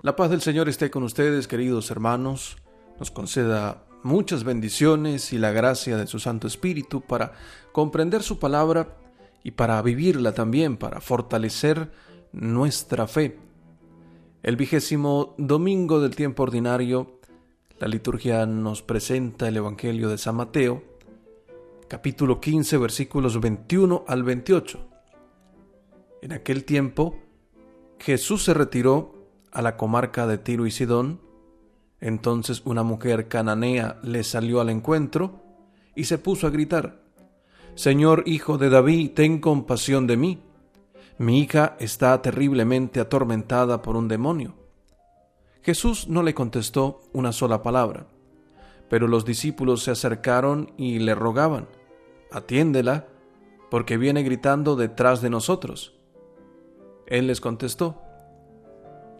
La paz del Señor esté con ustedes, queridos hermanos. Nos conceda muchas bendiciones y la gracia de su Santo Espíritu para comprender su palabra y para vivirla también, para fortalecer nuestra fe. El vigésimo domingo del tiempo ordinario, la liturgia nos presenta el Evangelio de San Mateo, capítulo 15, versículos 21 al 28. En aquel tiempo, Jesús se retiró a la comarca de Tiro y Sidón. Entonces una mujer cananea le salió al encuentro y se puso a gritar, Señor hijo de David, ten compasión de mí. Mi hija está terriblemente atormentada por un demonio. Jesús no le contestó una sola palabra, pero los discípulos se acercaron y le rogaban, Atiéndela, porque viene gritando detrás de nosotros. Él les contestó,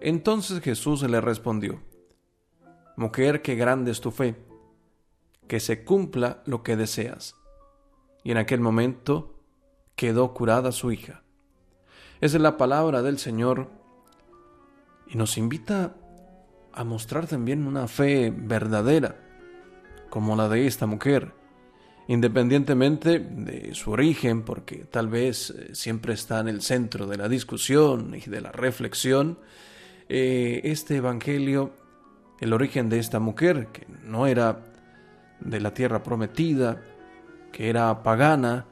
Entonces Jesús le respondió, Mujer, qué grande es tu fe, que se cumpla lo que deseas. Y en aquel momento quedó curada su hija. Esa es la palabra del Señor y nos invita a mostrar también una fe verdadera, como la de esta mujer, independientemente de su origen, porque tal vez eh, siempre está en el centro de la discusión y de la reflexión, eh, este Evangelio, el origen de esta mujer, que no era de la tierra prometida, que era pagana,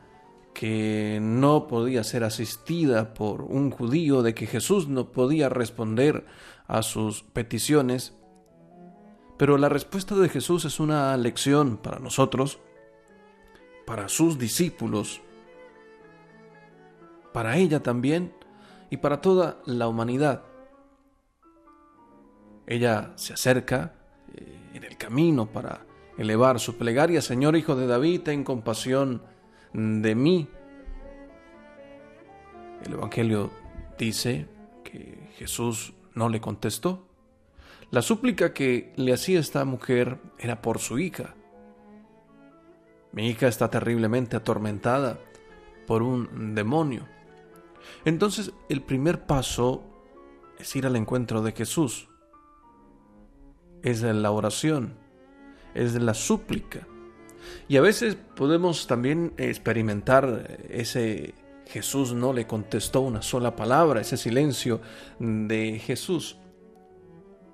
que no podía ser asistida por un judío, de que Jesús no podía responder a sus peticiones. Pero la respuesta de Jesús es una lección para nosotros, para sus discípulos, para ella también y para toda la humanidad. Ella se acerca eh, en el camino para elevar su plegaria, Señor Hijo de David, ten compasión de mí. El Evangelio dice que Jesús no le contestó. La súplica que le hacía esta mujer era por su hija. Mi hija está terriblemente atormentada por un demonio. Entonces el primer paso es ir al encuentro de Jesús es la oración, es la súplica. Y a veces podemos también experimentar ese Jesús no le contestó una sola palabra, ese silencio de Jesús.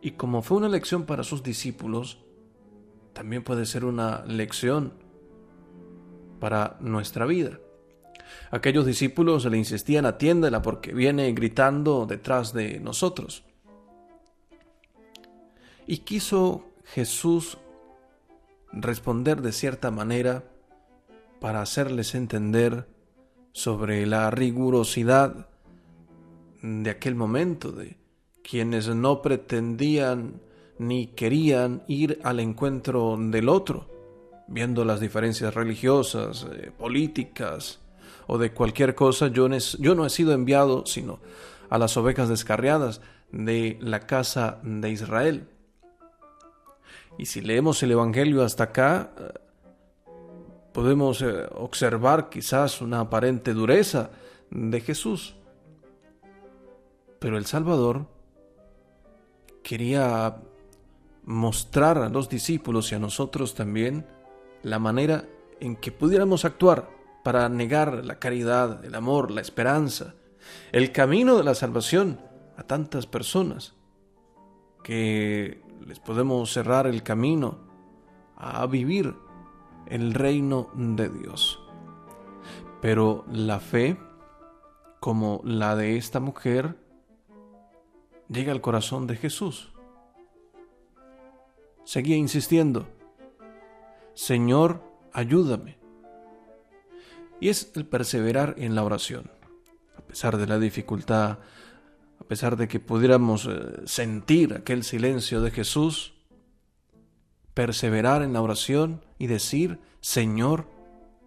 Y como fue una lección para sus discípulos, también puede ser una lección para nuestra vida. Aquellos discípulos le insistían, atiéndela porque viene gritando detrás de nosotros. Y quiso Jesús responder de cierta manera para hacerles entender sobre la rigurosidad de aquel momento de quienes no pretendían ni querían ir al encuentro del otro, viendo las diferencias religiosas, eh, políticas o de cualquier cosa, yo, yo no he sido enviado sino a las ovejas descarriadas de la casa de Israel. Y si leemos el Evangelio hasta acá, podemos eh, observar quizás una aparente dureza de Jesús. Pero el Salvador quería mostrar a los discípulos y a nosotros también la manera en que pudiéramos actuar para negar la caridad, el amor, la esperanza, el camino de la salvación a tantas personas que les podemos cerrar el camino a vivir el reino de Dios. Pero la fe, como la de esta mujer, llega al corazón de Jesús. Seguía insistiendo, Señor, ayúdame. Y es el perseverar en la oración. A pesar de la dificultad, a pesar de que pudiéramos eh, sentir aquel silencio de Jesús, perseverar en la oración y decir, Señor,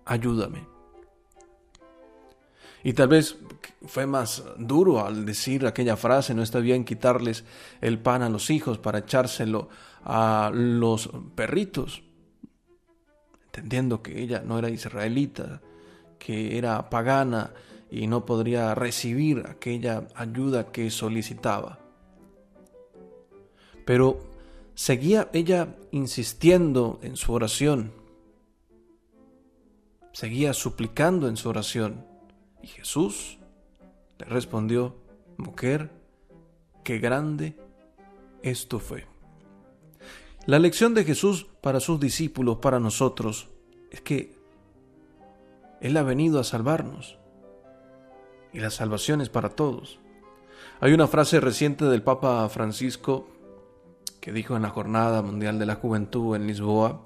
ayúdame. Y tal vez fue más duro al decir aquella frase, no está bien quitarles el pan a los hijos para echárselo a los perritos, entendiendo que ella no era israelita, que era pagana y no podría recibir aquella ayuda que solicitaba. Pero seguía ella insistiendo en su oración, seguía suplicando en su oración, y Jesús le respondió, mujer, qué grande es tu fe. La lección de Jesús para sus discípulos, para nosotros, es que Él ha venido a salvarnos y la salvación es para todos. Hay una frase reciente del Papa Francisco que dijo en la Jornada Mundial de la Juventud en Lisboa,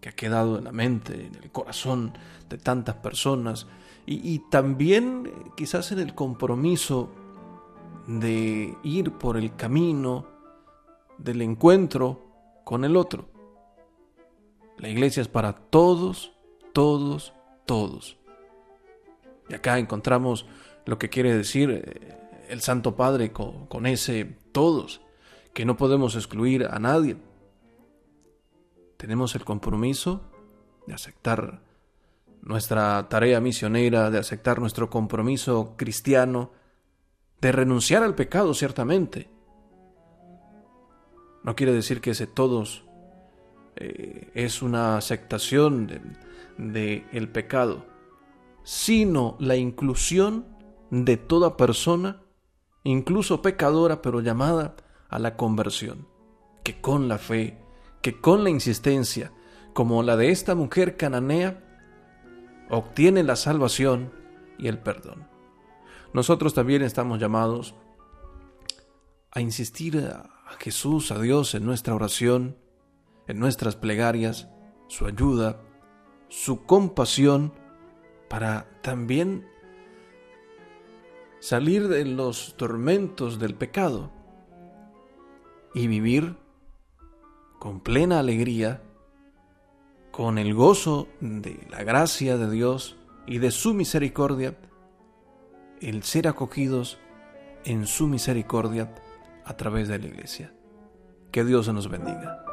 que ha quedado en la mente, en el corazón de tantas personas, y, también quizás en el compromiso de ir por el camino del encuentro con el otro. La iglesia es para todos, todos, todos. Y acá encontramos lo que quiere decir eh, el Santo Padre con, ese todos, que no podemos excluir a nadie. Tenemos el compromiso de aceptar nuestra tarea misionera, de aceptar nuestro compromiso cristiano, de renunciar al pecado, ciertamente. No quiere decir que ese todos eh, es una aceptación del de pecado, sino la inclusión de toda persona, incluso pecadora, pero llamada a la conversión, que con la fe, que con la insistencia, como la de esta mujer cananea, obtiene la salvación y el perdón. Nosotros también estamos llamados a insistir a Jesús, a Dios en nuestra oración, en nuestras plegarias, su ayuda, su compasión, para también salir de los tormentos del pecado y vivir con plena alegría, con el gozo de la gracia de Dios y de su misericordia, el ser acogidos en su misericordia a través de la iglesia. Que Dios nos bendiga.